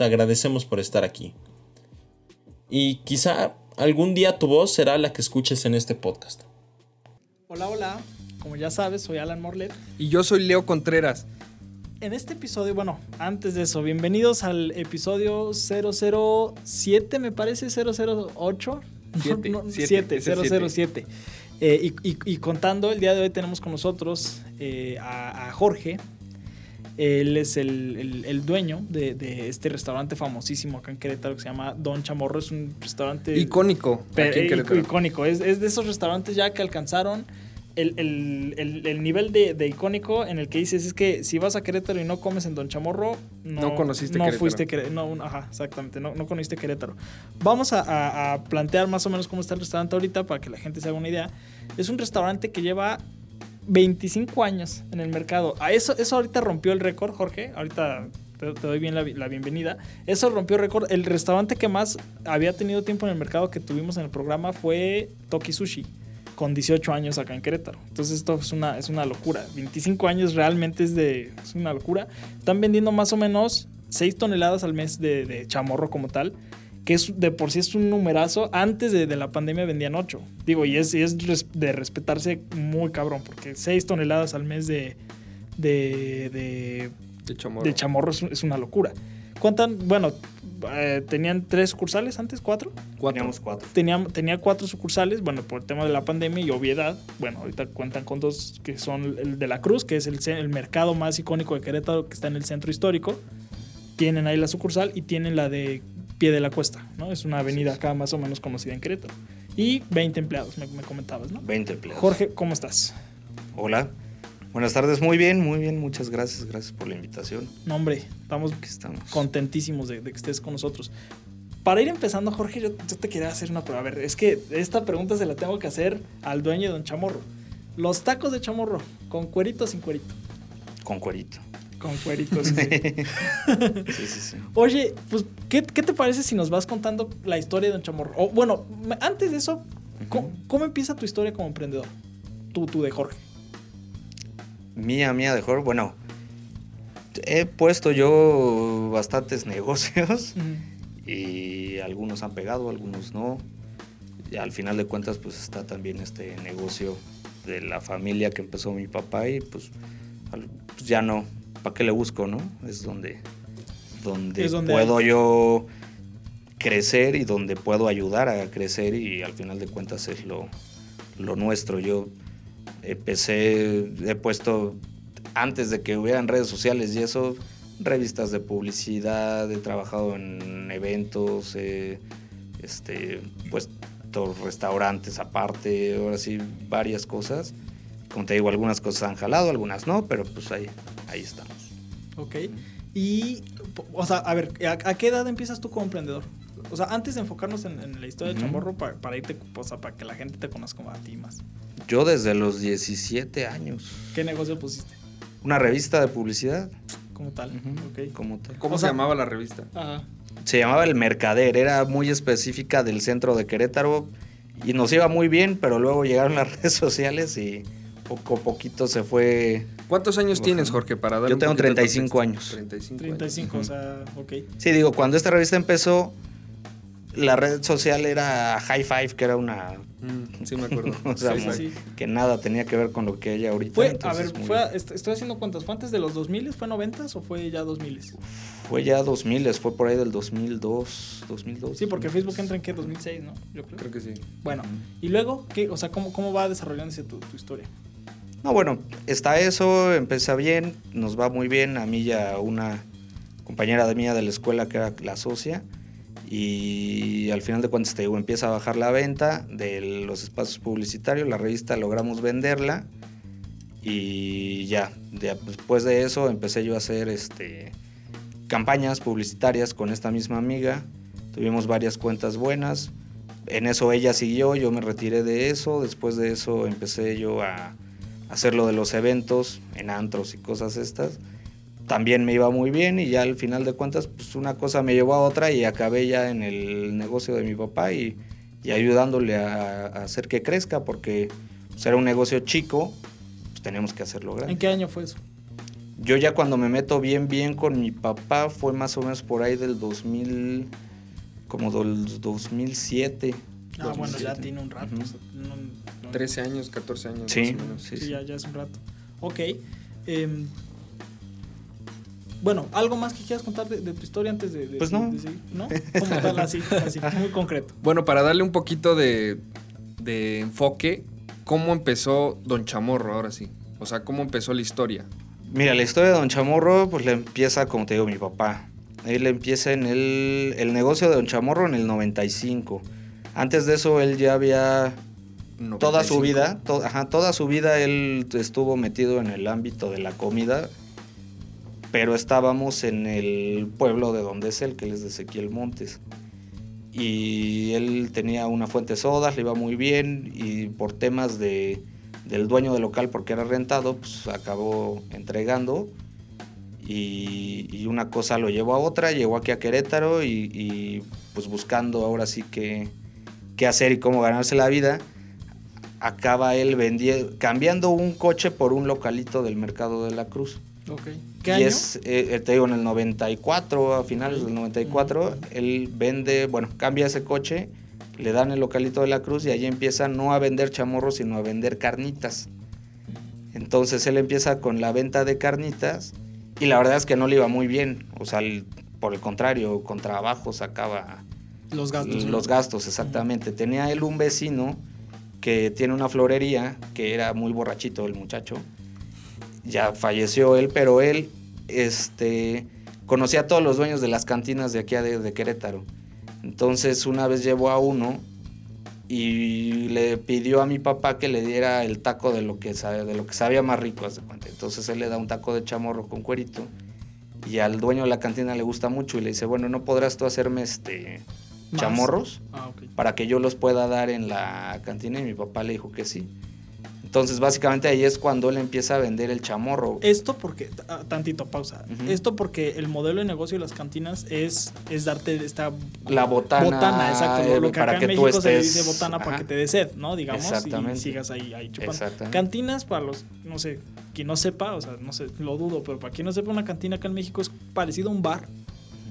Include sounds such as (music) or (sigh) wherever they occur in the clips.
te agradecemos por estar aquí. Y quizá algún día tu voz será la que escuches en este podcast. Hola, hola. Como ya sabes, soy Alan Morlet. Y yo soy Leo Contreras. En este episodio, bueno, antes de eso, bienvenidos al episodio 007, me parece, 008. 7, 007. Eh, y, contando, el día de hoy tenemos con nosotros eh, a, Jorge. Él es el, dueño de, este restaurante famosísimo acá en Querétaro que se llama Don Chamorro. Es un restaurante... Icónico. Icónico. Es, es de esos restaurantes ya que alcanzaron el, nivel de, icónico en el que dices es que si vas a Querétaro y no comes en Don Chamorro, no, conociste no Fuiste no, ajá, exactamente, no, no conociste Querétaro. Vamos a, plantear más o menos cómo está el restaurante ahorita para que la gente se haga una idea. Es un restaurante que lleva 25 años en el mercado. Eso, eso ahorita rompió el récord, Jorge. Ahorita te, doy bien la, bienvenida. Eso rompió récord. El restaurante que más había tenido tiempo en el mercado que tuvimos en el programa fue Toki Sushi con 18 años acá en Querétaro. Entonces esto es una, es una locura. 25 años realmente es, de, es una locura. Están vendiendo más o menos 6 toneladas al mes de, chamorro como tal, que es de por sí es un numerazo. Antes de, la pandemia vendían 8. Digo, y es, es de respetarse muy cabrón, porque 6 toneladas al mes de, de, de, chamorro, es, una locura. Cuentan, bueno, eh, tenían tres sucursales antes, cuatro. Teníamos cuatro. Tenía, tenía cuatro sucursales, bueno, por el tema de la pandemia y obviedad. Bueno, ahorita cuentan con dos que son el de la Cruz, que es el, el mercado más icónico de Querétaro, que está en el centro histórico. Tienen ahí la sucursal y tienen la de Pie de la Cuesta, ¿no? Es una avenida acá más o menos conocida en Querétaro. Y 20 empleados, me, me comentabas, ¿no? 20 empleados. Jorge, ¿cómo estás? Hola. Buenas tardes, muy bien, muy bien, muchas gracias, gracias por la invitación. No, hombre, estamos, contentísimos de, que estés con nosotros. Para ir empezando, Jorge, yo, te quería hacer una prueba. A ver, es que esta pregunta se la tengo que hacer al dueño de Don Chamorro. Los tacos de chamorro, ¿con cuerito o sin cuerito? Con cuerito. Con cuerito, sí. (laughs) sí, sí, sí. Oye, pues, ¿qué, te parece si nos vas contando la historia de Don Chamorro? O, bueno, antes de eso, ¿cómo, empieza tu historia como emprendedor? Tú, tú de Jorge mía, mía de Jorge, bueno, he puesto yo bastantes (laughs) negocios y algunos han pegado, algunos no. Y al final de cuentas, pues está también este negocio de la familia que empezó mi papá y pues, pues ya no, ¿para qué le busco, no? Es donde, donde, puedo yo crecer y donde puedo ayudar a crecer y al final de cuentas es lo, lo nuestro. Yo empecé, he puesto, antes de que hubieran redes sociales y eso, revistas de publicidad, he trabajado en eventos, este, pues restaurantes aparte, ahora sí, varias cosas. Como te digo, algunas cosas han jalado, algunas no, pero pues ahí, ahí estamos. Ok. Y, o sea, a ver, ¿a, qué edad empiezas tú como emprendedor? O sea, antes de enfocarnos en, la historia de Chamorro, para, irte, o sea, para que la gente te conozca a ti más. Yo desde los 17 años. ¿Qué negocio pusiste? Una revista de publicidad. Como tal. Como tal. ¿Cómo se llamaba la revista? Se llamaba El Mercader. Era muy específica del centro de Querétaro y nos iba muy bien, pero luego llegaron las (laughs) redes sociales y poco a poquito se fue. ¿Cuántos años tienes, Jorge, para dar Yo tengo 35 años. 35, 35 o sea, ok. Sí, digo, cuando esta revista empezó, la red social era High Five, que era una. Mm, sí, me acuerdo. (laughs) o sea, que nada tenía que ver con lo que hay ahorita. Fue, a ver, fue, estoy haciendo cuentas. ¿Fue antes de los 2000? ¿Fue 90 o fue ya 2000? Fue ya 2000, fue por ahí del 2002. 2002 sí, porque Facebook entra en qué? 2006, ¿no? Yo creo. que sí. Bueno, y luego, ¿qué? O sea, ¿cómo, cómo va desarrollándose tu, tu historia? No, bueno, está eso, empieza bien, nos va muy bien. A mí ya una compañera de mía de la escuela que era la socia y al final de cuentas te digo, empieza a bajar la venta de los espacios publicitarios, la revista logramos venderla y ya, después de eso empecé yo a hacer este campañas publicitarias con esta misma amiga. Tuvimos varias cuentas buenas. En eso ella siguió, yo me retiré de eso. Después de eso empecé yo a hacer lo de los eventos en antros y cosas estas. También me iba muy bien y ya al final de cuentas pues una cosa me llevó a otra y acabé ya en el negocio de mi papá y, ayudándole a, hacer que crezca porque pues, era un negocio chico, pues tenemos que hacerlo grande. ¿En qué año fue eso? Yo ya cuando me meto bien, bien con mi papá fue más o menos por ahí del 2000, como del 2007. Ah, bueno, ya tiene un rato. 13 años, 14 años. Sí, sí, sí, Ya, ya es un rato. Ok. Em, bueno, ¿algo más que quieras contar de, tu historia antes de, Pues no. ¿No? Como tal, así, así, (laughs) muy concreto. Bueno, para darle un poquito de, de enfoque, ¿cómo empezó Don Chamorro ahora sí? O sea, ¿cómo empezó la historia? Mira, la historia de Don Chamorro, pues le empieza, como te digo, mi papá. Él empieza en el, el negocio de Don Chamorro en el 95. Antes de eso, él ya había Toda su vida, toda su vida él estuvo metido en el ámbito de la comida, pero estábamos en el pueblo de donde es él, que es de Ezequiel Montes. Y él tenía una fuente de sodas, le iba muy bien, y por temas de, del dueño del local, porque era rentado, pues acabó entregando. Y, una cosa lo llevó a otra, llegó aquí a Querétaro y, pues buscando ahora sí que qué hacer y cómo ganarse la vida acaba él vendiendo, cambiando un coche por un localito del mercado de la Cruz. Okay. ¿Qué y es, eh, eh, te digo, en el 94, a finales del 94, él vende, bueno, cambia ese coche, le dan el localito de la Cruz y allí empieza no a vender chamorros, sino a vender carnitas. Entonces él empieza con la venta de carnitas y la verdad es que no le iba muy bien. O sea, por el contrario, con trabajo sacaba los gastos. Los gastos, exactamente. Tenía él un vecino que tiene una florería, que era muy borrachito el muchacho. Ya falleció él, pero él este, conocía a todos los dueños de las cantinas de aquí de, Querétaro. Entonces una vez llevó a uno y le pidió a mi papá que le diera el taco de lo que, de lo que sabía más rico. Entonces él le da un taco de chamorro con cuerito y al dueño de la cantina le gusta mucho y le dice, bueno, ¿no podrás tú hacerme este chamorros ah, para que yo los pueda dar en la cantina y mi papá le dijo que sí. Entonces, básicamente ahí es cuando él empieza a vender el chamorro. Esto porque, tantito pausa, esto porque el modelo de negocio de las cantinas es, es darte esta... La botana. Botana, exacto. Lo, que acá en México se dice botana para que te dé sed, ¿no? Digamos, y sigas ahí, ahí chupando. Cantinas, para los, no sé, quien no sepa, o sea, no sé, lo dudo, pero para quien no sepa, una cantina acá en México es parecido a un bar,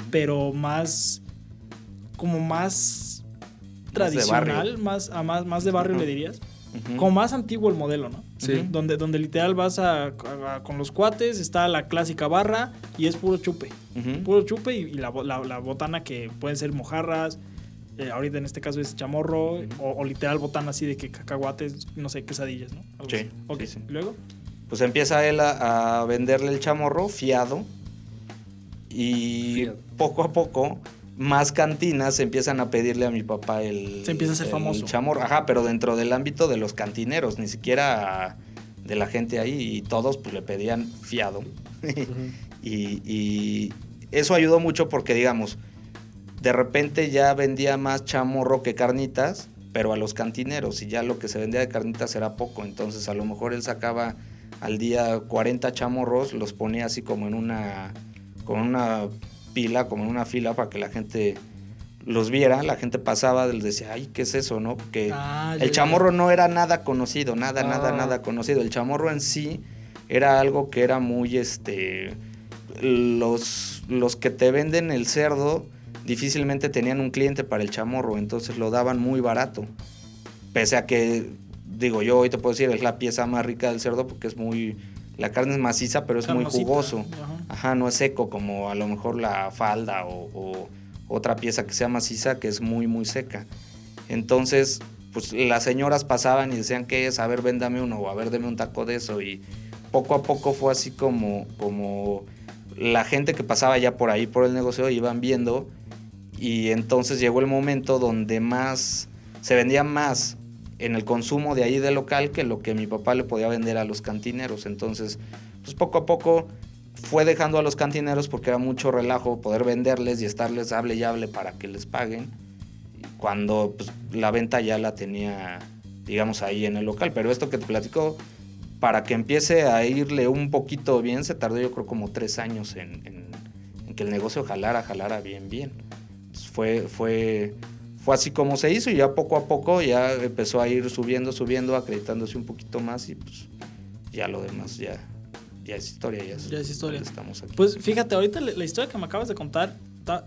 pero más como más tradicional, más, a más, más de barrio le dirías. Como más antiguo el modelo, ¿no? Sí. Donde, donde literal vas a, con los cuates, está la clásica barra y es puro chupe. Puro chupe y, la, botana que pueden ser mojarras, eh, ahorita en este caso es chamorro, o, literal botana así de que cacahuates, no sé, quesadillas, ¿no? sí. ¿Y luego? Pues empieza él a, venderle el chamorro fiado y poco a poco más cantinas empiezan a pedirle a mi papá el. Se empieza a ser famoso. Chamorro, ajá, pero dentro del ámbito de los cantineros, ni siquiera de la gente ahí, y todos pues le pedían fiado. (laughs) y, eso ayudó mucho porque, digamos, de repente ya vendía más chamorro que carnitas, pero a los cantineros, y ya lo que se vendía de carnitas era poco. Entonces, a lo mejor él sacaba al día 40 chamorros, los ponía así como en una. con una pila, como en una fila para que la gente los viera, la gente pasaba, les decía, ay, ¿qué es eso, no? Porque ah, el chamorro no era nada conocido, nada, nada, ah. nada conocido. El chamorro en sí era algo que era muy, este, los, los que te venden el cerdo difícilmente tenían un cliente para el chamorro, entonces lo daban muy barato. Pese a que, digo, yo hoy te puedo decir, es la pieza más rica del cerdo porque es muy, la carne es maciza, pero es muy jugoso. Ajá. No es seco como a lo mejor la falda o, otra pieza que sea maciza que es muy, muy seca. Entonces, pues las señoras pasaban y decían, ¿qué es? A ver, véndame uno o a ver, deme un taco de eso. Y poco a poco fue así como, como la gente que pasaba ya por ahí, por el negocio, iban viendo. Y entonces llegó el momento donde más, se vendía más en el consumo de ahí del local que lo que mi papá le podía vender a los cantineros. Entonces, pues poco a poco fue dejando a los cantineros porque era mucho relajo poder venderles y estarles hable y hable para que les paguen, cuando pues, la venta ya la tenía, digamos, ahí en el local. Pero esto que te platico, para que empiece a irle un poquito bien, se tardó yo creo como tres años en, que el negocio jalara, jalara bien, bien. fue, fue, fue así como se hizo y ya poco a poco ya empezó a ir subiendo, subiendo, acreditándose un poquito más y pues ya lo demás ya, ya es historia. Ya es, ya es historia. Estamos aquí. Pues fíjate, ahorita la, historia que me acabas de contar está...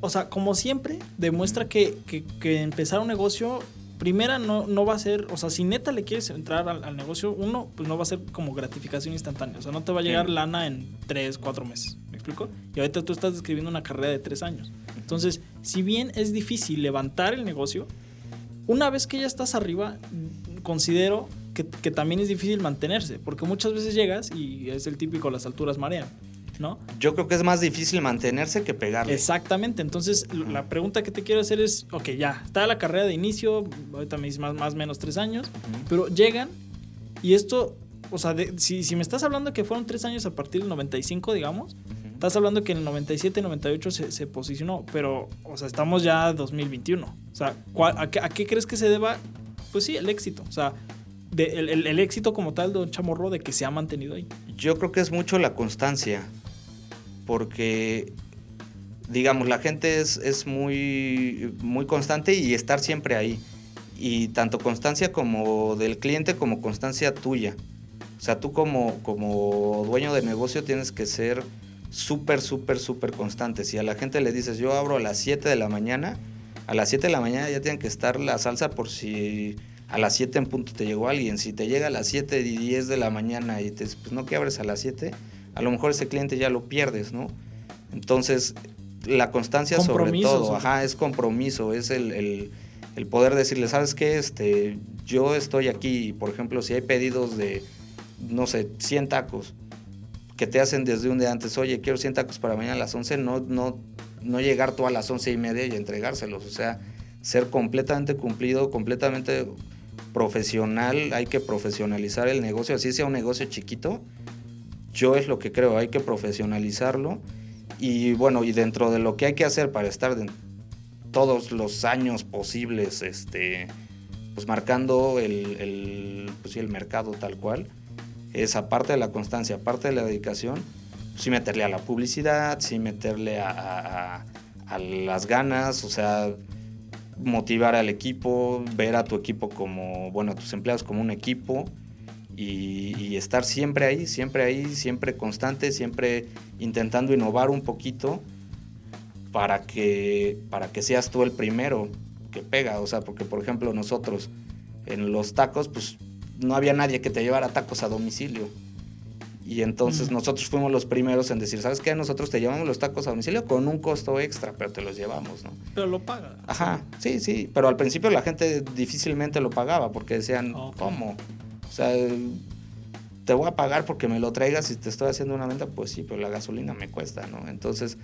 O sea, como siempre, demuestra que, que, que empezar un negocio primera no, no va a ser, o sea, si neta le quieres entrar al, negocio, uno, pues no va a ser como gratificación instantánea. O sea, no te va a llegar lana en tres, cuatro meses. ¿Me explico? Y ahorita tú estás describiendo una carrera de tres años. Entonces, si bien es difícil levantar el negocio, una vez que ya estás arriba, considero que, que también es difícil mantenerse, porque muchas veces llegas y es el típico, las alturas marean. ¿no? Yo creo que es más difícil mantenerse que pegarle. Exactamente, entonces la pregunta que te quiero hacer es, ok, ya, está la carrera de inicio, ahorita me dices más, o menos tres años, pero llegan y esto, o sea, si, si, me estás hablando que fueron tres años a partir del 95, digamos, estás hablando que en el 97, 98 se, se posicionó, pero, o sea, estamos ya 2021. O sea, a, qué, crees que se deba? Pues sí, el éxito. O sea, el, éxito como tal de un chamorro de que se ha mantenido ahí. Yo creo que es mucho la constancia porque, digamos, la gente es, muy, muy constante y estar siempre ahí. Y tanto constancia como del cliente como constancia tuya. O sea, tú como, como dueño de negocio tienes que ser súper, súper, súper constante. Si a la gente le dices, yo abro a las 7 de la mañana, a las 7 de la mañana ya tienen que estar la salsa por si a las 7 en punto te llegó alguien. Si te llega a las 7 y 10 de la mañana y te pues no que abres a las 7, a lo mejor ese cliente ya lo pierdes, ¿no? Entonces, la constancia sobre todo, ajá, es compromiso, es el, poder decirle, ¿sabes qué? Este, yo estoy aquí, por ejemplo, si hay pedidos de, no sé, 100 tacos, que te hacen desde un día antes, oye, quiero 100 tacos para mañana a las 11, no, no, no llegar tú a las 11 y media y entregárselos, o sea, ser completamente cumplido, completamente profesional, hay que profesionalizar el negocio, así sea un negocio chiquito, yo es lo que creo, hay que profesionalizarlo. Y bueno, y dentro de lo que hay que hacer para estar todos los años posibles, este, pues marcando el, el, pues el mercado tal cual, es aparte de la constancia, aparte de la dedicación, sí meterle a la publicidad, sí meterle a, a las ganas, o sea, motivar al equipo, ver a tu equipo como, bueno, a tus empleados como un equipo y, estar siempre ahí, siempre ahí, siempre constante, siempre intentando innovar un poquito para que, para que seas tú el primero que pega. O sea, porque por ejemplo nosotros en los tacos, pues no había nadie que te llevara tacos a domicilio. Y entonces nosotros fuimos los primeros en decir, ¿sabes qué? Nosotros te llevamos los tacos a domicilio con un costo extra, pero te los llevamos, ¿no? Pero lo paga. Ajá, sí, sí. Pero al principio la gente difícilmente lo pagaba porque decían, ¿cómo? O sea, te voy a pagar porque me lo traigas y te estoy haciendo una venta, pues sí, pero la gasolina me cuesta, ¿no? Entonces,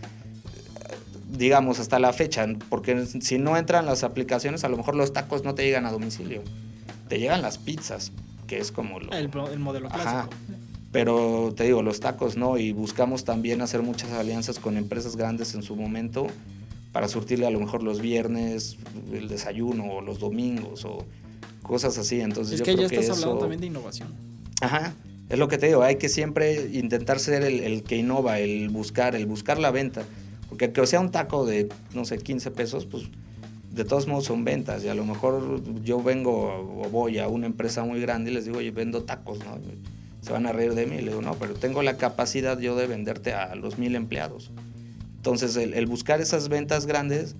digamos, hasta la fecha, porque si no entran las aplicaciones, a lo mejor los tacos no te llegan a domicilio. Te llegan las pizzas, que es como lo... El, modelo clásico. Pero te digo, los tacos no, y buscamos también hacer muchas alianzas con empresas grandes en su momento para surtirle a lo mejor los viernes el desayuno o los domingos o cosas así. Entonces, es que ya estás hablando también de innovación. Ajá, es lo que te digo, hay que siempre intentar ser el, que innova, el buscar, el buscar la venta. Porque que sea un taco de, no sé, 15 pesos, pues de todos modos son ventas. Y a lo mejor yo vengo o voy a una empresa muy grande y les digo, oye, vendo tacos, ¿no? Se van a reír de mí. Le digo, no, pero tengo la capacidad yo de venderte a los mil empleados. Entonces, el, el buscar esas ventas grandes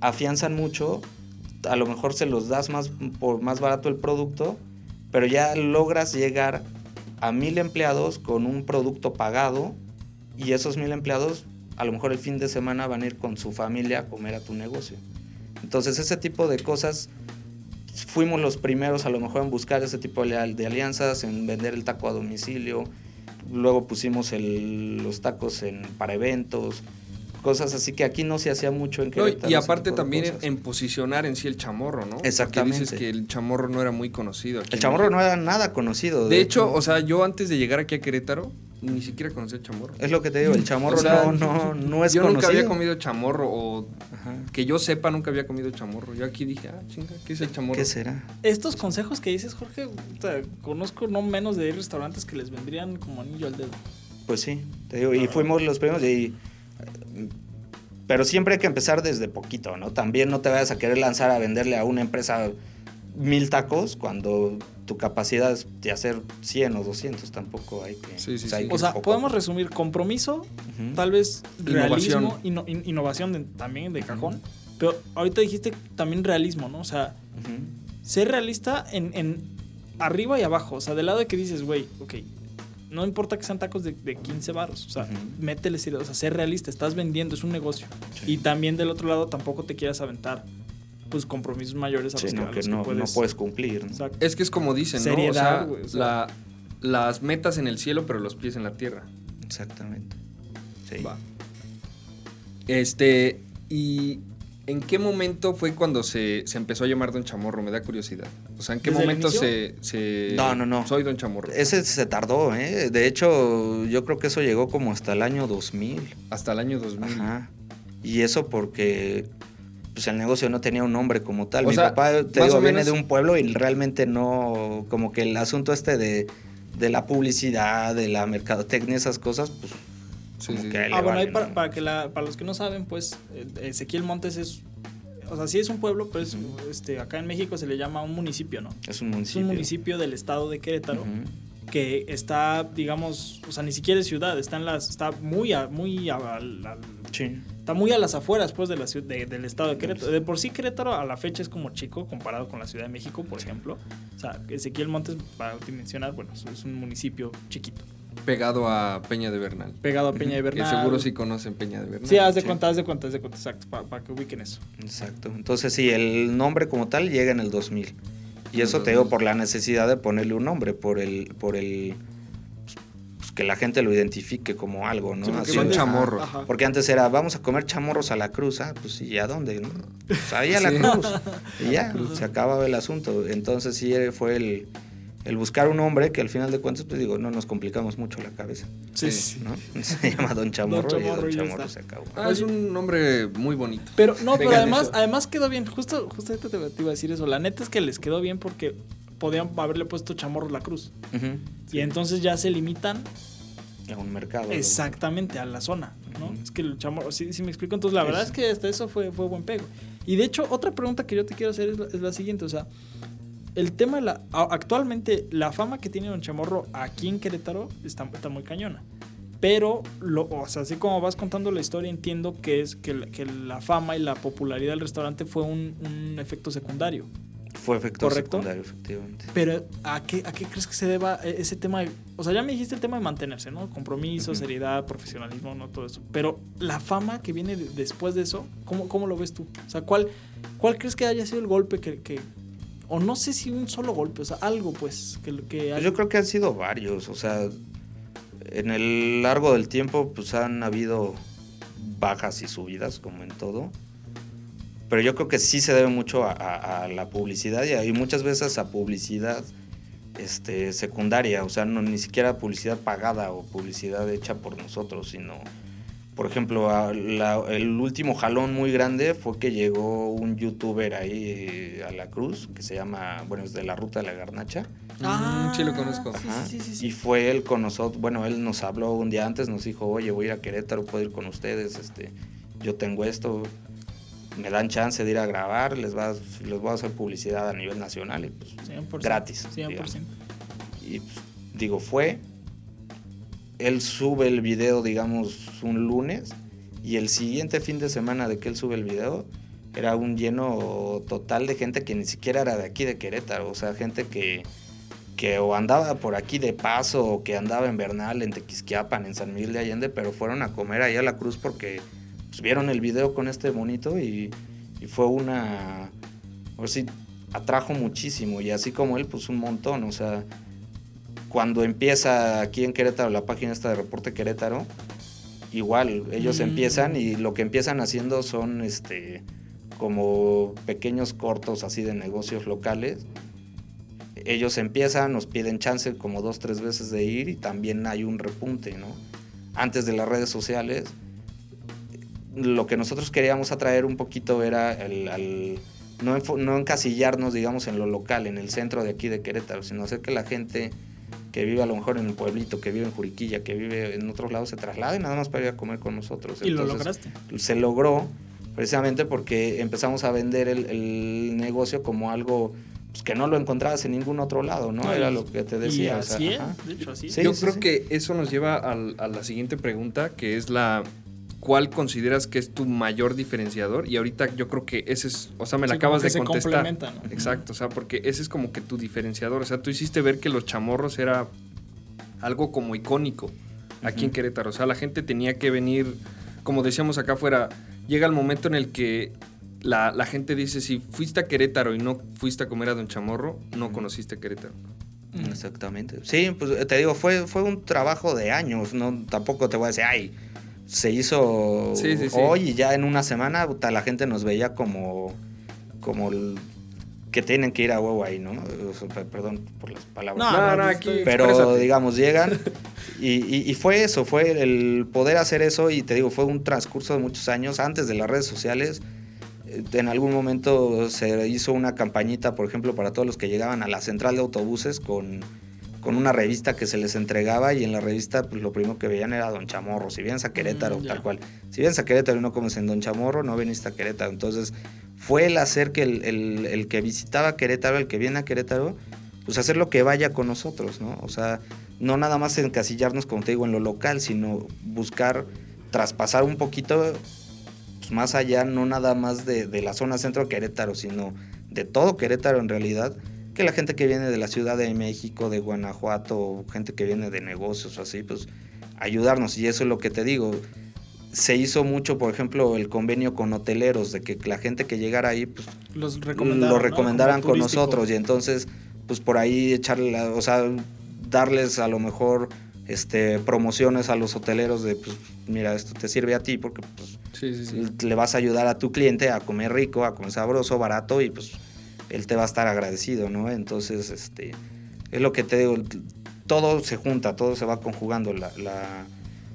afianzan mucho a lo mejor se los das más por más barato el producto, pero ya logras llegar a mil empleados con un producto pagado y esos mil empleados a lo mejor el fin de semana van a ir con su familia a comer a tu negocio. Entonces ese tipo de cosas fuimos los primeros a lo mejor en buscar ese tipo de, alianzas, en vender el taco a domicilio, luego pusimos los tacos en, para eventos, cosas así que aquí no se hacía mucho en Querétaro. y aparte también en, posicionar en sí el chamorro, ¿no? Exactamente. dices que el chamorro no era muy conocido. el chamorro no era nada conocido. De, hecho, o sea, yo antes de llegar aquí a Querétaro, ni siquiera conocía chamorro. Es lo que te digo, el (laughs) chamorro no, no, no es Yo nunca había comido chamorro o que yo sepa nunca había comido chamorro. Yo aquí dije, ah, chinga, ¿qué es el chamorro? ¿Qué será? Estos consejos que dices, Jorge, conozco no menos de restaurantes que les vendrían como anillo al dedo. Pues sí, te digo, y fuimos los primeros y... Pero siempre hay que empezar desde poquito, ¿no? También no te vayas a querer lanzar a venderle a una empresa mil tacos cuando tu capacidad es de hacer 100 o 200, tampoco hay que... Sí, sí, o sea, podemos resumir compromiso, tal vez realismo, innovación, también de cajón, pero ahorita dijiste también realismo, ¿no? O sea, ser realista en, en, arriba y abajo, o sea, del lado de que dices, güey, ok, no importa que sean tacos de, de 15 baros, o sea, métele, o sea, ser realista, estás vendiendo, es un negocio. Y también del otro lado tampoco te quieras aventar pues compromisos mayores a los que, no, puedes, cumplir. Es que es como dicen, ¿no? o sea, la, las metas en el cielo, pero los pies en la tierra. Exactamente. Sí. Va. Este, y ¿en qué momento fue cuando se, empezó a llamar Don Chamorro? Me da curiosidad. O sea, ¿en qué momento se, se, No, no, no. Soy Don Chamorro. Ese se tardó, ¿eh? De hecho, yo creo que eso llegó como hasta el año 2000. Hasta el año 2000. Ajá. Y eso porque pues el negocio no tenía un nombre como tal. Mi papá, te digo, viene de un pueblo y realmente no, como que el asunto este de, la publicidad, de la mercadotecnia, esas cosas, pues... Sí, sí. Que ah, bueno, ahí para, que para los que no saben, pues Ezequiel Montes es o sea, sí es un pueblo, pero es, este, acá en México se le llama un municipio, ¿no? Es un municipio. Es un municipio del estado de Querétaro. que está, digamos, o sea, ni siquiera es ciudad, está en las, está muy, muy sí está muy a las afueras pues de la ciudad, del estado de Querétaro. De por sí Querétaro a la fecha es como chico comparado con la Ciudad de México, por ejemplo. O sea, Ezequiel Montes, para dimensionar, bueno, es un municipio chiquito. Pegado a Peña de Bernal. Pegado a Peña de Bernal. Que seguro sí conocen Peña de Bernal. Sí, haz de cuenta, haz de cuenta, haz de cuenta, exacto, para, que ubiquen eso. Exacto. Entonces sí, el nombre como tal llega en el 2000. Y eso te digo por la necesidad de ponerle un nombre, por el, por el que la gente lo identifique como algo, ¿no? porque son chamorros. Porque antes era, vamos a comer chamorros a la cruz, ah, pues ¿y a dónde? Pues ahí a la cruz. (laughs) Y ya, se acababa el asunto. Entonces sí fue el, el buscar un hombre que al final de cuentas, pues digo, no nos complicamos mucho la cabeza. Sí, sí. ¿no? (laughs) Se llama Don Chamorro, y Don Chamorro se acabó. Ah, es un nombre muy bonito. Pero no, pero además, además quedó bien. Justo, justo te, te iba a decir eso. La neta es que les quedó bien porque podían haberle puesto Chamorro la cruz. Y entonces ya se limitan a un mercado. Exactamente, a la zona, ¿no? Es que el chamorro, sí, me explico. Entonces, la verdad es que hasta eso fue, fue buen pego. Y de hecho, otra pregunta que yo te quiero hacer es la, siguiente, o sea, el tema la... Actualmente, la fama que tiene Don Chamorro aquí en Querétaro está, está muy cañona. Pero, lo, o sea, así como vas contando la historia, entiendo que es que, que la fama y la popularidad del restaurante fue un, un efecto secundario. Fue efecto secundario, efectivamente. Pero, ¿a qué, ¿a qué crees que se deba e, ese tema? o sea, ya me dijiste el tema de mantenerse, ¿no? Compromiso, seriedad, profesionalismo, ¿no? Todo eso. Pero la fama que viene después de eso, ¿cómo, ¿cómo, lo ves tú? O sea, ¿cuál, ¿cuál crees que haya sido el golpe que, que, O no sé si un solo golpe, o sea, algo, pues, que... que pues Yo creo que han sido varios, o sea, en el largo del tiempo, pues han habido bajas y subidas, como en todo pero yo creo que sí se debe mucho a, la publicidad y hay muchas veces a publicidad este, secundaria, o sea, no, ni siquiera publicidad pagada o publicidad hecha por nosotros, sino, por ejemplo, el último jalón muy grande fue que llegó un youtuber ahí eh, a la cruz, que se llama, bueno, es de la ruta de la garnacha. Ah, sí lo conozco. y fue él con nosotros, bueno, él nos habló un día antes, nos dijo, oye, voy a ir a Querétaro, puedo ir con ustedes, este, yo tengo esto, me dan chance de ir a grabar, les, va, les voy a hacer publicidad a nivel nacional y pues gratis. 100%. Y pues, digo, fue, él sube el video, digamos, un lunes y el siguiente fin de semana de que él sube el video era un lleno total de gente que ni siquiera era de aquí de Querétaro, o sea, gente que, que o andaba por aquí de paso o que andaba en Bernal, en Tequisquiapan, en San Miguel de Allende, pero fueron a comer ahí a la cruz porque pues, vieron el video con este bonito y, fue una, o sí, atrajo muchísimo y así como él, pues un montón, o sea, cuando empieza aquí en Querétaro la página esta de Reporte Querétaro, igual, ellos mm. empiezan y lo que empiezan haciendo son este como pequeños cortos así de negocios locales ellos empiezan, nos piden chance como dos, tres veces de ir y también hay un repunte, ¿no? Antes de las redes sociales, lo que nosotros queríamos atraer un poquito era el, no, no, encasillarnos, digamos, en lo local, en el centro de aquí de Querétaro, sino hacer que la gente que vive a lo mejor en el pueblito, que vive en Juriquilla, que vive en otros lados, se traslade nada más para ir a comer con nosotros. ¿Y lo lograste? Se logró precisamente porque empezamos a vender el, negocio como algo pues, que no lo encontrabas en ningún otro lado, ¿no? Era lo que te decía. así de hecho, así. Yo creo que eso nos lleva a, la siguiente pregunta, que es la cuál consideras que es tu mayor diferenciador y ahorita yo creo que ese es, o sea, me la acabas de contestar. Exacto, o sea, porque ese es como que tu diferenciador, o sea, tú hiciste ver que los chamorros era algo como icónico aquí en Querétaro, o sea, la gente tenía que venir, como decíamos acá afuera, llega el momento en el que la, gente dice, si fuiste a Querétaro y no fuiste a comer a Don Chamorro, no conociste Querétaro. Exactamente. Sí, pues te digo, fue, fue un trabajo de años, no tampoco te voy a decir, ay, se hizo hoy y ya en una semana la gente nos veía como, como que tienen que ir a huevo ahí, ¿no? perdón por las palabras. No, no, aquí. Pero digamos, llegan (laughs) y, y, fue eso, fue el poder hacer eso y te digo, fue un transcurso de muchos años antes de las redes sociales. Eh, en algún momento se hizo una campañita, por ejemplo, para todos los que llegaban a la central de autobuses con con una revista que se les entregaba y en la revista pues lo primero que veían era Don Chamorro. Si vienes a Querétaro, mm, tal cual. Si vienes a Querétaro y no comes en Don Chamorro, no viniste a Querétaro. Entonces fue el hacer que el, que visitaba Querétaro, el que viene a Querétaro, pues hacer lo que vaya con nosotros, ¿no? O sea, no nada más encasillarnos, como te digo, en lo local, sino buscar traspasar un poquito pues, más allá, no nada más de, de la zona centro de Querétaro, sino de todo Querétaro en realidad que la gente que viene de la Ciudad de México, de Guanajuato, gente que viene de negocios o así, pues ayudarnos. Y eso es lo que te digo. Se hizo mucho, por ejemplo, el convenio con hoteleros, de que la gente que llegara ahí, pues los lo recomendaran con nosotros. Y entonces, pues por ahí echarle, o sea, darles a lo mejor este, promociones a los hoteleros de, pues, mira, esto te sirve a ti porque pues, le vas a ayudar a tu cliente a comer rico, a comer sabroso, barato y pues él te va a estar agradecido, ¿no? Entonces, este, es lo que te digo, todo se junta, todo se va conjugando, la,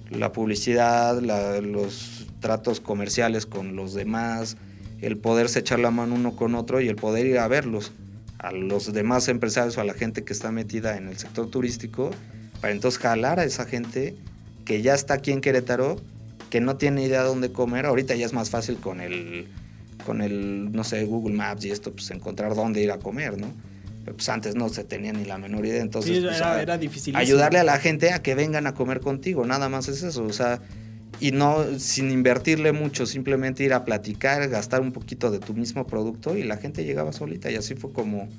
la, publicidad, los tratos comerciales con los demás, el poderse echar la mano uno con otro y el poder ir a verlos, a los demás empresarios o a la gente que está metida en el sector turístico, para entonces jalar a esa gente que ya está aquí en Querétaro, que no tiene idea de dónde comer, ahorita ya es más fácil con el con el, no sé, Google Maps y esto, pues encontrar dónde ir a comer, ¿no? pues antes no se tenía ni la menor idea, entonces sí, pues, era, difícil. ayudarle a la gente a que vengan a comer contigo, nada más es eso, o sea, y no sin invertirle mucho, simplemente ir a platicar, gastar un poquito de tu mismo producto y la gente llegaba solita y así fue como,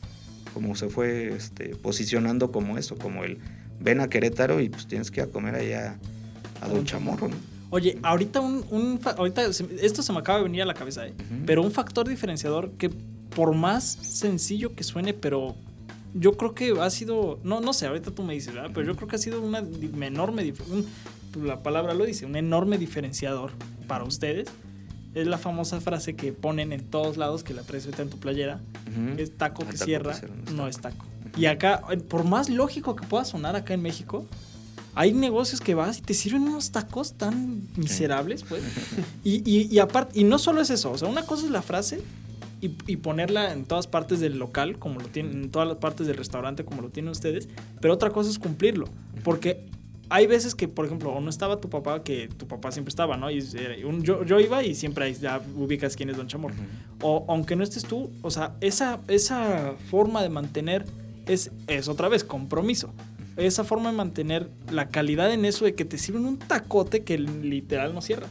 como se fue este, posicionando como eso, como el ven a Querétaro y pues tienes que ir a comer allá a Don Chamorro, ¿no? Oye, ahorita un, ahorita esto se me acaba de venir a la cabeza, ¿eh? pero un factor diferenciador que por más sencillo que suene, pero yo creo que ha sido, no, no sé, ahorita tú me dices, ¿verdad? Pero yo creo que ha sido una enorme, un, la palabra lo dice, un enorme diferenciador para ustedes. Es la famosa frase que ponen en todos lados, que la traes ahorita en tu playera, es taco que cierra, no es taco. Y acá, por más lógico que pueda sonar acá en México, hay negocios que vas y te sirven unos tacos tan miserables, pues. (laughs) Y, y, aparte, y no solo es eso, o sea, una cosa es la frase y, y, ponerla en todas partes del local, como lo tienen, en todas las partes del restaurante, como lo tienen ustedes, pero otra cosa es cumplirlo. Porque hay veces que, por ejemplo, o no estaba tu papá, que tu papá siempre estaba, ¿no? Y yo, yo, iba y siempre ahí ya ubicas quién es Don Chamorro. O aunque no estés tú, o sea, esa, esa forma de mantener es, es otra vez compromiso esa forma de mantener la calidad en eso de que te sirven un tacote que literal no cierra.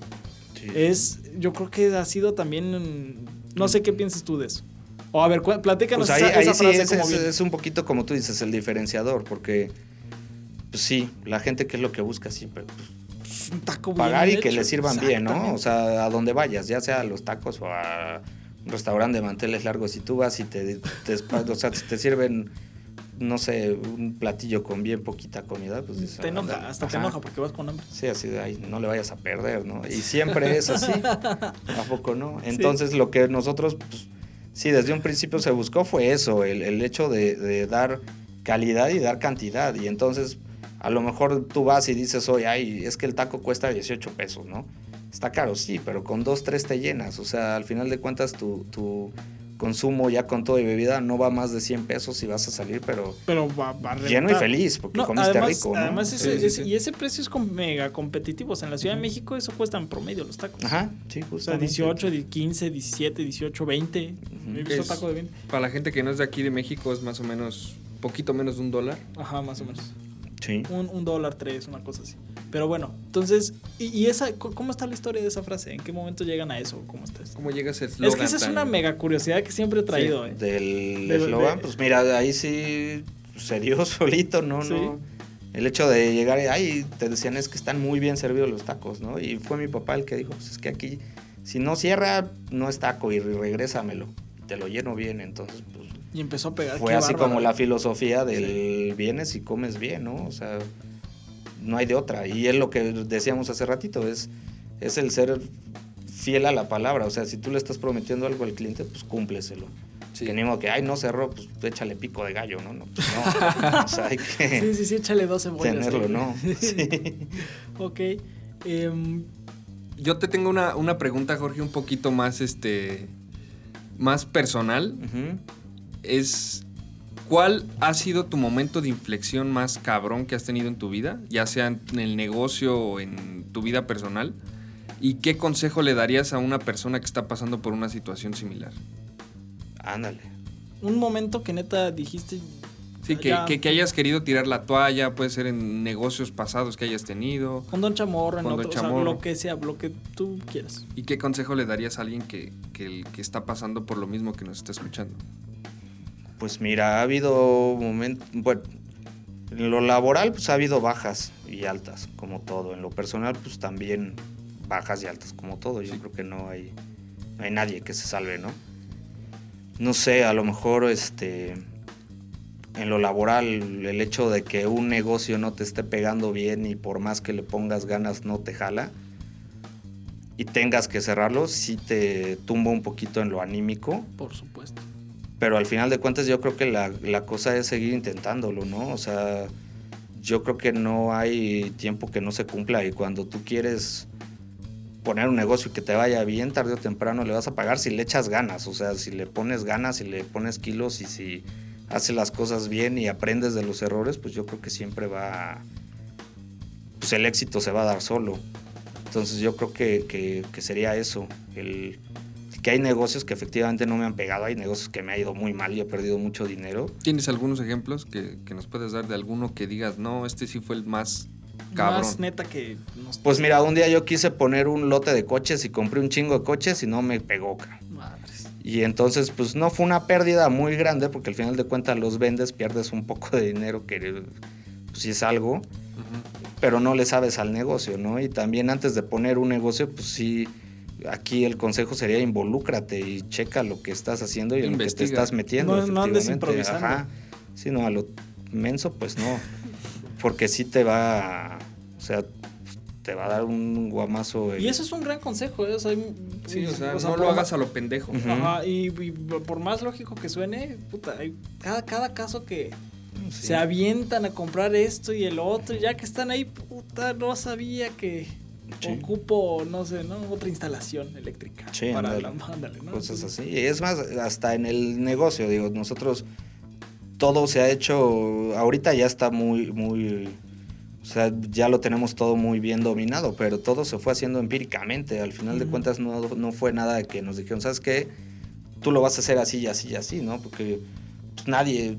Es, yo creo que ha sido también, no sé qué piensas tú de eso. O a ver, platícanos pues ahí, esa, frase es, es, un poquito como tú dices, el diferenciador, porque pues sí, la gente que es lo que busca siempre, pues, un taco pagar y que le sirvan bien, ¿no? O sea, a donde vayas, ya sea a los tacos o a un restaurante de manteles largos, si tú vas y te, te, (laughs) o sea, te sirven no sé, un platillo con bien poquita comida, pues te enoja, hasta te enoja porque vas con hambre. Sí, así de ahí, no le vayas a perder, ¿no? Y siempre es así, (laughs) ¿a poco no? Entonces lo que nosotros, pues, Sí, desde un principio se buscó fue eso, el, hecho de, dar calidad y dar cantidad. Y entonces, a lo mejor tú vas y dices, oye, ay, es que el taco cuesta 18 pesos, ¿no? Está caro, sí, pero con dos, tres te llenas. O sea, al final de cuentas tu, tu consumo ya con todo y bebida no va más de 100 pesos y vas a salir, pero, pero va, va lleno y feliz porque comiste además, rico. ¿no? Además, y ese precio es mega competitivo. O sea, en la Ciudad de México eso cuesta en promedio los tacos. Ajá, sí, O sea, 18, 15, 17, 18, 20. He visto taco de 20. Para la gente que no es de aquí de México es más o menos, poquito menos de un dólar. Ajá, más o menos. Sí. Un, un dólar tres, una cosa así. Pero bueno, entonces, ¿y, esa, cómo está la historia de esa frase? ¿En qué momento llegan a eso? ¿Cómo está ¿Cómo llegas Es que esa es una mega curiosidad que siempre he traído. ¿eh? Del eslogan, pues mira, ahí sí se dio (laughs) solito, ¿no? no el hecho de llegar ahí, te decían es que están muy bien servidos los tacos, ¿no? Y fue mi papá el que dijo, pues es que aquí, si no cierra, no es taco y regrésamelo. Te lo lleno bien, entonces, pues... Y empezó a pegar. Fue así como la filosofía del vienes y comes bien, ¿no? O sea, no hay de otra. Y es lo que decíamos hace ratito, es, es el ser fiel a la palabra. O sea, si tú le estás prometiendo algo al cliente, pues cúmpleselo. Sí. Que ni modo que, ay, no cerró, pues échale pico de gallo, ¿no? no, pues, no. (laughs) o sea, hay que sí, sí, sí, échale dos cebollas. Tenerlo, ¿no? (laughs) Sí. ok. Em, Yo te tengo una, una, pregunta, Jorge, un poquito más, este, más personal. Es ¿Cuál ha sido tu momento de inflexión más cabrón que has tenido en tu vida, ya sea en el negocio o en tu vida personal? ¿Y qué consejo le darías a una persona que está pasando por una situación similar? Ándale. Un momento que neta dijiste... Sí, que, que, hayas querido tirar la toalla, puede ser en negocios pasados que hayas tenido. Con Don Chamorro, en otro, Chamorro. lo que sea, lo que tú quieras. ¿Y qué consejo le darías a alguien que, que, que está pasando por lo mismo que nos está escuchando? Pues mira, ha habido momentos, bueno, en lo laboral pues ha habido bajas y altas, como todo. En lo personal pues también bajas y altas, como todo. Yo creo que no hay, no hay nadie que se salve, ¿no? No sé, a lo mejor este, en lo laboral el hecho de que un negocio no te esté pegando bien y por más que le pongas ganas no te jala y tengas que cerrarlo, sí te tumba un poquito en lo anímico. Por supuesto pero al final de cuentas yo creo que la, la, cosa es seguir intentándolo, ¿no? O sea, yo creo que no hay tiempo que no se cumpla y cuando tú quieres poner un negocio que te vaya bien, tarde o temprano le vas a pagar si le echas ganas, o sea, si le pones ganas, si le pones kilos y si haces las cosas bien y aprendes de los errores, pues yo creo que siempre va, pues el éxito se va a dar solo. Entonces yo creo que, que, que sería eso, el que hay negocios que efectivamente no me han pegado, hay negocios que me ha ido muy mal y he perdido mucho dinero. ¿Tienes algunos ejemplos que, nos puedes dar de alguno que digas, no, este sí fue el más cabrón? Más neta que... Pues mira, un día yo quise poner un lote de coches y compré un chingo de coches y no me pegó, Madres. Y entonces, pues no fue una pérdida muy grande porque al final de cuentas los vendes, pierdes un poco de dinero que pues, sí es algo, pero no le sabes al negocio, ¿no? Y también antes de poner un negocio, pues sí aquí el consejo sería involúcrate y checa lo que estás haciendo y en lo que te estás metiendo. No, no andes improvisando. Ajá. Sí, no, a lo menso, pues no. Porque sí te va, o sea, te va a dar un guamazo. Y eso es un gran consejo, ¿eh? O sea, sí, o sea, no lo hagas a lo pendejo. Ajá, y, por más lógico que suene, puta, hay cada, cada caso que se avientan a comprar esto y el otro, y ya que están ahí, puta, no sabía que Ocupo, no sé, ¿no? Otra instalación eléctrica. para la, ¿no? Cosas así. Y es más, hasta en el negocio, digo, nosotros todo se ha hecho, ahorita ya está muy, muy, o sea, ya lo tenemos todo muy bien dominado, pero todo se fue haciendo empíricamente. Al final de cuentas no, no, fue nada que nos dijeron, ¿sabes qué? Tú lo vas a hacer así y así y así, ¿no? Porque pues, nadie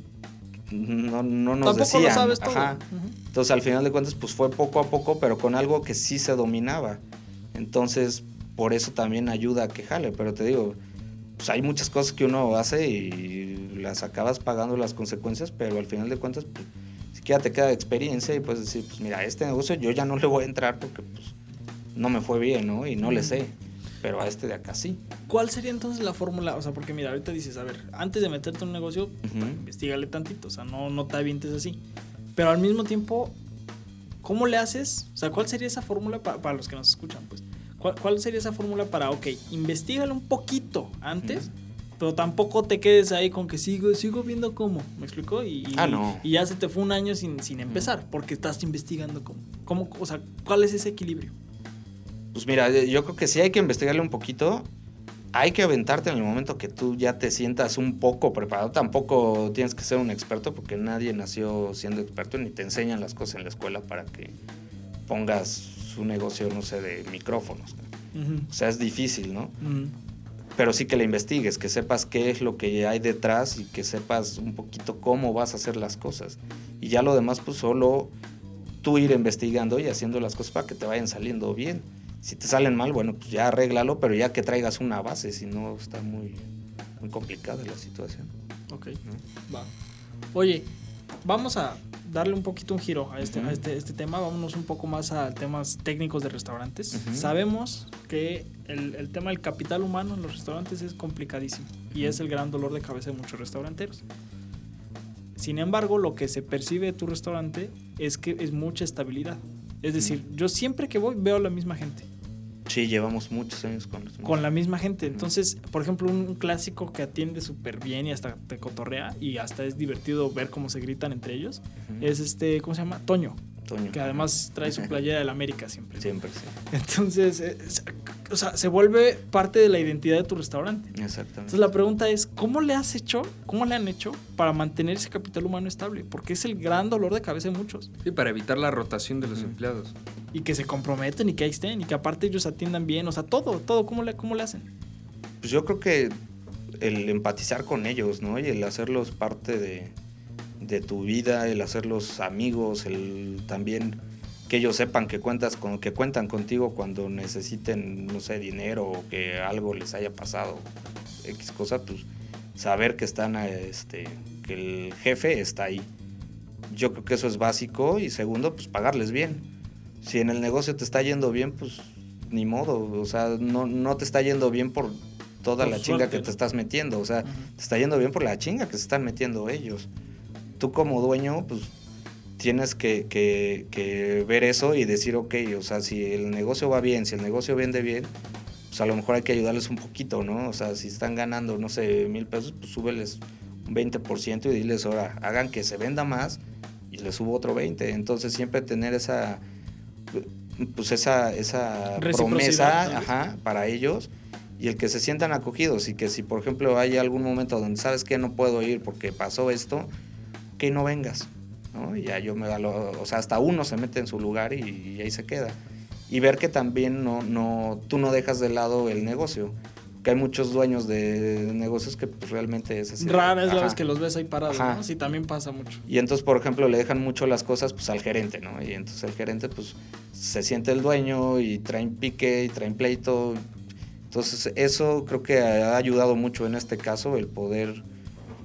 no, no nos Tampoco Lo sabes todo. Entonces al final de cuentas pues fue poco a poco, pero con algo que sí se dominaba. Entonces por eso también ayuda a que jale, pero te digo, pues hay muchas cosas que uno hace y las acabas pagando las consecuencias, pero al final de cuentas pues siquiera te queda experiencia y puedes decir, pues mira, este negocio yo ya no le voy a entrar porque pues no me fue bien, ¿no? Y no le sé pero a este de acá sí. ¿Cuál sería entonces la fórmula? O sea, porque mira, ahorita dices, a ver, antes de meterte en un negocio, investigale tantito, o sea, no, no te avientes así. Pero al mismo tiempo, ¿cómo le haces? O sea, ¿cuál sería esa fórmula para los que nos escuchan? Pues, ¿cuál, sería esa fórmula para, ok, investigale un poquito antes Pero tampoco te quedes ahí con que sigo, sigo viendo cómo. ¿Me explicó? Y, ah, no. y ya se te fue un año sin, sin empezar, porque estás investigando cómo, cómo. O sea, ¿cuál es ese equilibrio? Pues mira, yo creo que sí hay que investigarle un poquito. Hay que aventarte en el momento que tú ya te sientas un poco preparado. Tampoco tienes que ser un experto porque nadie nació siendo experto ni te enseñan las cosas en la escuela para que pongas un negocio, no sé, de micrófonos. O sea, es difícil, ¿no? Pero sí que le investigues, que sepas qué es lo que hay detrás y que sepas un poquito cómo vas a hacer las cosas. Y ya lo demás, pues solo tú ir investigando y haciendo las cosas para que te vayan saliendo bien. Si te salen mal, bueno, pues ya arréglalo, pero ya que traigas una base, si no está muy, muy complicada la situación. Ok, va. Oye, vamos a darle un poquito un giro a este, este, este, tema, vámonos un poco más a temas técnicos de restaurantes. Sabemos que el, el, tema del capital humano en los restaurantes es complicadísimo y es el gran dolor de cabeza de muchos restauranteros. Sin embargo, lo que se percibe de tu restaurante es que es mucha estabilidad. Es decir, yo siempre que voy veo a la misma gente. Sí, llevamos muchos años con Con la misma gente. Entonces, por ejemplo, un clásico que atiende súper bien y hasta te cotorrea y hasta es divertido ver cómo se gritan entre ellos, es este, ¿cómo se llama? Toño. Que además trae su playera del América siempre. Siempre, sí. Entonces, o sea, se vuelve parte de la identidad de tu restaurante. Exactamente. Entonces la pregunta es, ¿cómo le has hecho, cómo le han hecho para mantener ese capital humano estable? Porque es el gran dolor de cabeza de muchos. Sí, para evitar la rotación de los empleados. Y que se comprometen y que ahí estén y que aparte ellos atiendan bien, o sea, todo, todo, ¿cómo le, cómo le hacen? Pues yo creo que el empatizar con ellos, ¿no? Y el hacerlos parte de, de tu vida, el hacerlos amigos, el también que ellos sepan que cuentas con que cuentan contigo cuando necesiten no sé dinero o que algo les haya pasado x cosa pues saber que están este que el jefe está ahí. Yo creo que eso es básico y segundo pues pagarles bien. Si en el negocio te está yendo bien pues ni modo o sea no, no te está yendo bien por toda la chinga que te estás metiendo o sea te está yendo bien por la chinga que se están metiendo ellos tú como dueño, pues tienes que, ver eso y decir, ok, o sea, si el negocio va bien, si el negocio vende bien, pues a lo mejor hay que ayudarles un poquito, ¿no? O sea, si están ganando, no sé, mil pesos, pues súbeles un 20% y diles, ahora, hagan que se venda más y les subo otro 20%. Entonces siempre tener esa, pues esa, esa promesa para ellos y el que se sientan acogidos y que si, por ejemplo, hay algún momento donde sabes que no puedo ir porque pasó esto, que no vengas. ¿no? Y ya yo me lo, o sea, hasta uno se mete en su lugar y, ahí se queda. Y ver que también no, no, tú no dejas de lado el negocio. Que hay muchos dueños de negocios que pues, realmente es así. Rara es la vez que los ves ahí parados, ¿no? Sí, también pasa mucho. Y entonces, por ejemplo, le dejan mucho las cosas pues al gerente, ¿no? Y entonces el gerente pues se siente el dueño y traen pique y traen pleito. Entonces eso creo que ha ayudado mucho en este caso el poder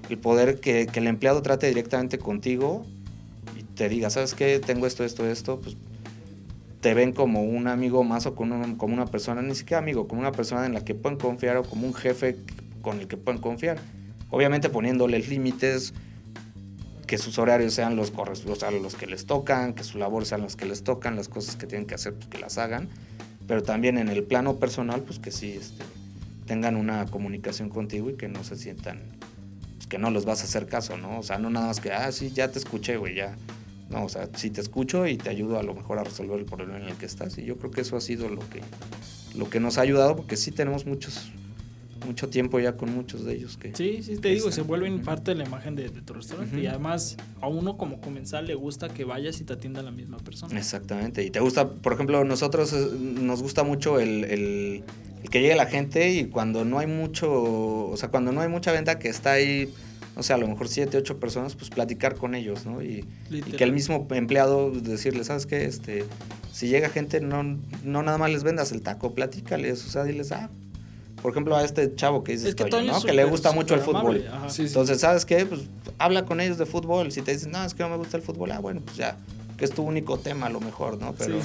el poder que, el empleado trate directamente contigo y te diga, ¿sabes qué? Tengo esto, esto, esto, pues te ven como un amigo más o como, una persona, ni siquiera amigo, como una persona en la que pueden confiar o como un jefe con el que pueden confiar. Obviamente poniéndoles límites, que sus horarios sean los, o los que les tocan, que su labor sean los que les tocan, las cosas que tienen que hacer, pues que las hagan, pero también en el plano personal, pues que sí este, tengan una comunicación contigo y que no se sientan que no los vas a hacer caso, ¿no? O sea, no nada más que, ah, sí, ya te escuché, güey, ya. No, o sea, sí te escucho y te ayudo a lo mejor a resolver el problema en el que estás. Y yo creo que eso ha sido lo que, lo que nos ha ayudado, porque sí tenemos muchos, mucho tiempo ya con muchos de ellos que... Sí, sí, te digo, se vuelven parte de la imagen de, tu restaurante. Y además, a uno como comensal le gusta que vayas y te atienda la misma persona. Exactamente. Y te gusta, por ejemplo, nosotros eh, nos gusta mucho el, el que llegue la gente y cuando no hay mucho, o sea, cuando no hay mucha venta que está ahí no sé, a lo mejor siete, ocho personas, pues platicar con ellos, ¿no? Y, que el mismo empleado decirle, ¿sabes qué? Este, si llega gente, no, no nada más les vendas el taco, platícales, o sea, diles, ah, por ejemplo, a este chavo que dices, que, ¿no? que le gusta mucho el fútbol. Entonces, ¿sabes qué? Pues habla con ellos de fútbol. Si te dicen, no, es que no me gusta el fútbol, ah, bueno, pues ya, que es tu único tema a lo mejor, ¿no? Pero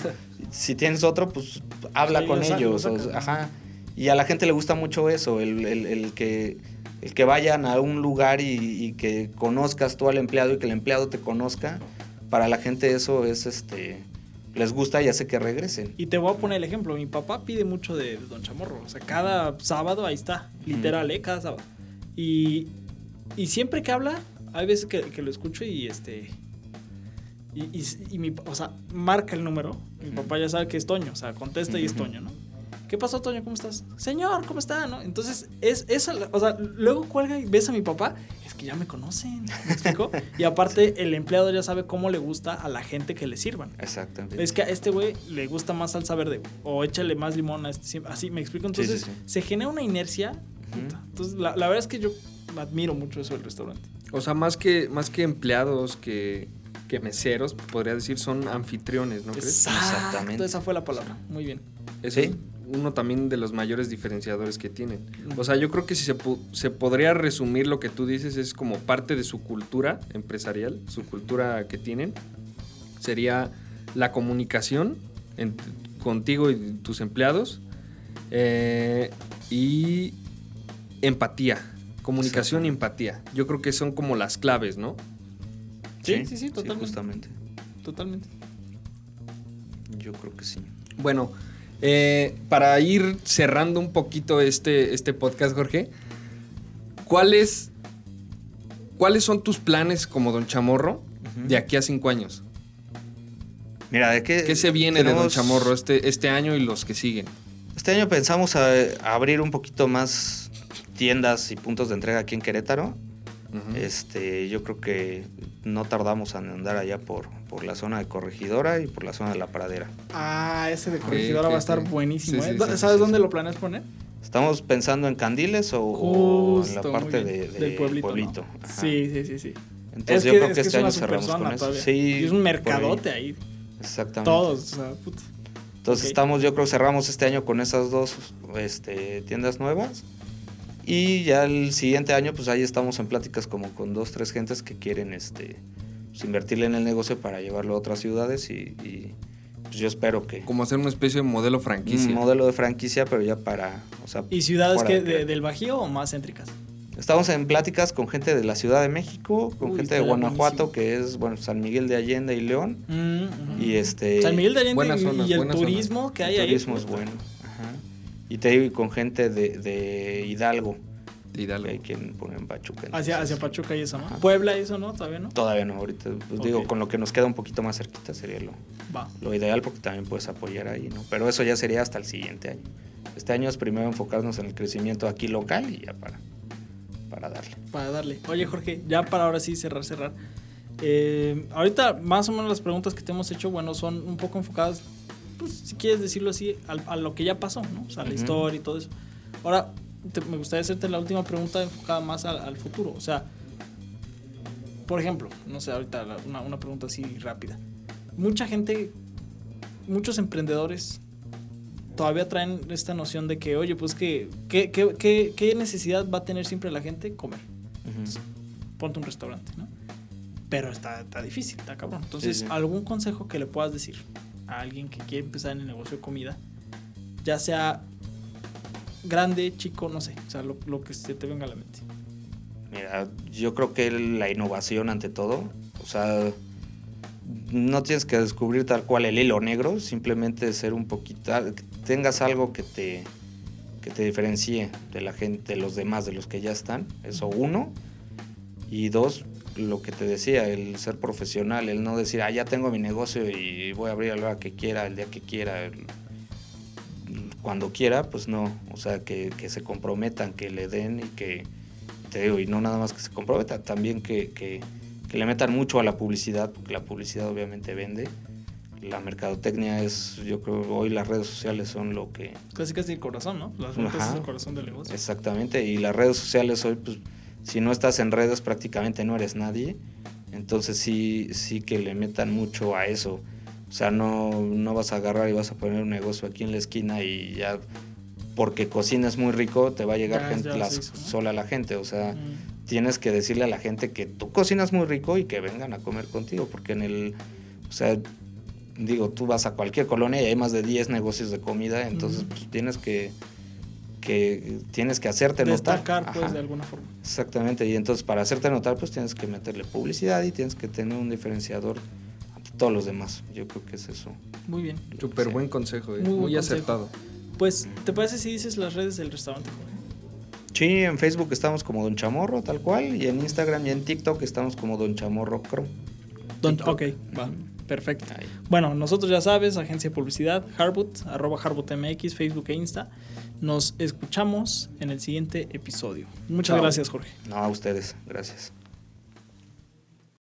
si tienes otro, pues habla con ellos. ajá. Y a la gente le gusta mucho eso, el, el, el que el que vayan a un lugar y, que conozcas tú al empleado y que el empleado te conozca, para la gente eso es este les gusta y hace que regresen. Y te voy a poner el ejemplo, mi papá pide mucho de, Don Chamorro, o sea, cada sábado ahí está, literal, ¿eh? cada sábado. Y, y siempre que habla, hay veces que, que lo escucho y este y, y, y, mi, o sea, marca el número. Mi papá ya sabe que es Toño, o sea, contesta y es Toño, ¿no? ¿Qué pasó, Toño? ¿Cómo estás? Señor, ¿cómo está? ¿No? Entonces, es eso, o sea, luego cuelga y ves a mi papá, es que ya me conocen, ¿me explico? y aparte, el empleado ya sabe cómo le gusta a la gente que le sirvan. Exactamente. Es que a este güey le gusta más salsa verde, o échale más limón a este, así, ¿me explico? Entonces, se genera una inercia. Entonces, la, la, verdad es que yo admiro mucho eso del restaurante. O sea, más que, más que empleados que que meseros, podría decir, son anfitriones, ¿no crees? Exactamente. Esa fue la palabra. Muy bien. Ese es uno también de los mayores diferenciadores que tienen. O sea, yo creo que si se, se podría resumir lo que tú dices es como parte de su cultura empresarial, su cultura que tienen, sería la comunicación contigo y tus empleados eh, y empatía. Comunicación y empatía. Yo creo que son como las claves, ¿no? Sí, sí, sí, totalmente. justamente. Totalmente. Yo creo que sí. Bueno, eh, para ir cerrando un poquito este, este podcast, Jorge, ¿cuáles, ¿cuáles son tus planes como Don Chamorro de aquí a cinco años? Mira, ¿de qué, ¿Qué se viene de Don Chamorro este, este año y los que siguen? Este año pensamos a abrir un poquito más tiendas y puntos de entrega aquí en Querétaro este, yo creo que no tardamos en andar allá por, por la zona de Corregidora y por la zona de la Pradera. Ah, ese de Corregidora va a estar buenísimo. ¿eh? ¿Sabes dónde lo planeas poner? Estamos pensando en Candiles o, en la parte de, del pueblito. Sí, sí, sí, sí. Entonces yo creo que, este año cerramos con eso. Sí, es un mercadote ahí. Exactamente. Todos, Entonces estamos, yo creo que cerramos este año con esas dos este, tiendas nuevas. Y ya el siguiente año, pues ahí estamos en pláticas como con dos, tres gentes que quieren este, pues, invertirle en el negocio para llevarlo a otras ciudades y, pues yo espero que... Como hacer una especie de modelo franquicia. Un modelo de franquicia, pero ya para... ¿Y ciudades que, del Bajío o más céntricas? Estamos en pláticas con gente de la Ciudad de México, con gente de Guanajuato, que es bueno San Miguel de Allende y León. Mm, y este San Miguel de Allende y, el turismo que hay ahí. El turismo es bueno. Y te digo, con gente de, de Hidalgo. De Hidalgo. hay quien pone en Pachuca. Hacia, hacia Pachuca y eso, ¿no? Puebla y eso, ¿no? ¿Todavía no? Todavía no, ahorita. Pues digo, con lo que nos queda un poquito más cerquita sería lo, lo ideal porque también puedes apoyar ahí, ¿no? Pero eso ya sería hasta el siguiente año. Este año es primero enfocarnos en el crecimiento aquí local y ya para, para darle. Para darle. Oye, Jorge, ya para ahora sí cerrar, cerrar. Eh, ahorita más o menos las preguntas que te hemos hecho, bueno, son un poco enfocadas pues, si quieres decirlo así, a, lo que ya pasó, ¿no? O sea, la historia y todo eso. Ahora, me gustaría hacerte la última pregunta enfocada más al, futuro. O sea, por ejemplo, no sé, ahorita una, una, pregunta así rápida. Mucha gente, muchos emprendedores todavía traen esta noción de que, oye, pues que, ¿qué, qué, qué, necesidad va a tener siempre la gente? Comer. ponte un restaurante, ¿no? Pero está, está difícil, está cabrón. Entonces, ¿algún consejo que le puedas decir a alguien que quiere empezar en el negocio de comida, ya sea grande, chico, no sé, o sea, lo, que se te venga a la mente. Mira, yo creo que la innovación ante todo, o sea, no tienes que descubrir tal cual el hilo negro, simplemente ser un poquito, tengas algo que te, que te diferencie de la gente, de los demás, de los que ya están, eso uno, y dos, lo que te decía, el ser profesional, el no decir, ah, ya tengo mi negocio y voy a abrir a la hora que quiera, el día que quiera, cuando quiera, pues no. O sea, que, se comprometan, que le den y que, te digo, y no nada más que se comprometan, también que, que, le metan mucho a la publicidad, porque la publicidad obviamente vende. La mercadotecnia es, yo creo, hoy las redes sociales son lo que... Casi casi el corazón, ¿no? Las redes es el corazón del negocio. Exactamente, y las redes sociales hoy, pues si no estás en redes prácticamente no eres nadie. Entonces sí, sí que le metan mucho a eso. O sea, no, no vas a agarrar y vas a poner un negocio aquí en la esquina y ya porque cocinas muy rico te va a llegar gente, sola la gente. O sea, tienes que decirle a la gente que tú cocinas muy rico y que vengan a comer contigo. Porque en el, o sea, digo, tú vas a cualquier colonia y hay más de 10 negocios de comida, entonces pues tienes que que tienes que hacerte Destacar, notar. Destacar, pues, de alguna forma. Exactamente, y entonces para hacerte notar, pues tienes que meterle publicidad y tienes que tener un diferenciador ante todos los demás. Yo creo que es eso. Muy bien. Súper buen consejo, eh. muy, muy acertado. Pues, mm. ¿te parece si dices las redes del restaurante, Sí, en Facebook estamos como Don Chamorro, tal cual, y en Instagram y en TikTok estamos como Don Chamorro Cro. Don, ok, va. Perfecto. Ahí. Bueno, nosotros ya sabes, agencia de publicidad, Harvard, arroba HarvardMX, Facebook e Insta. Nos escuchamos en el siguiente episodio. Muchas gracias, Jorge. No, a ustedes. Gracias.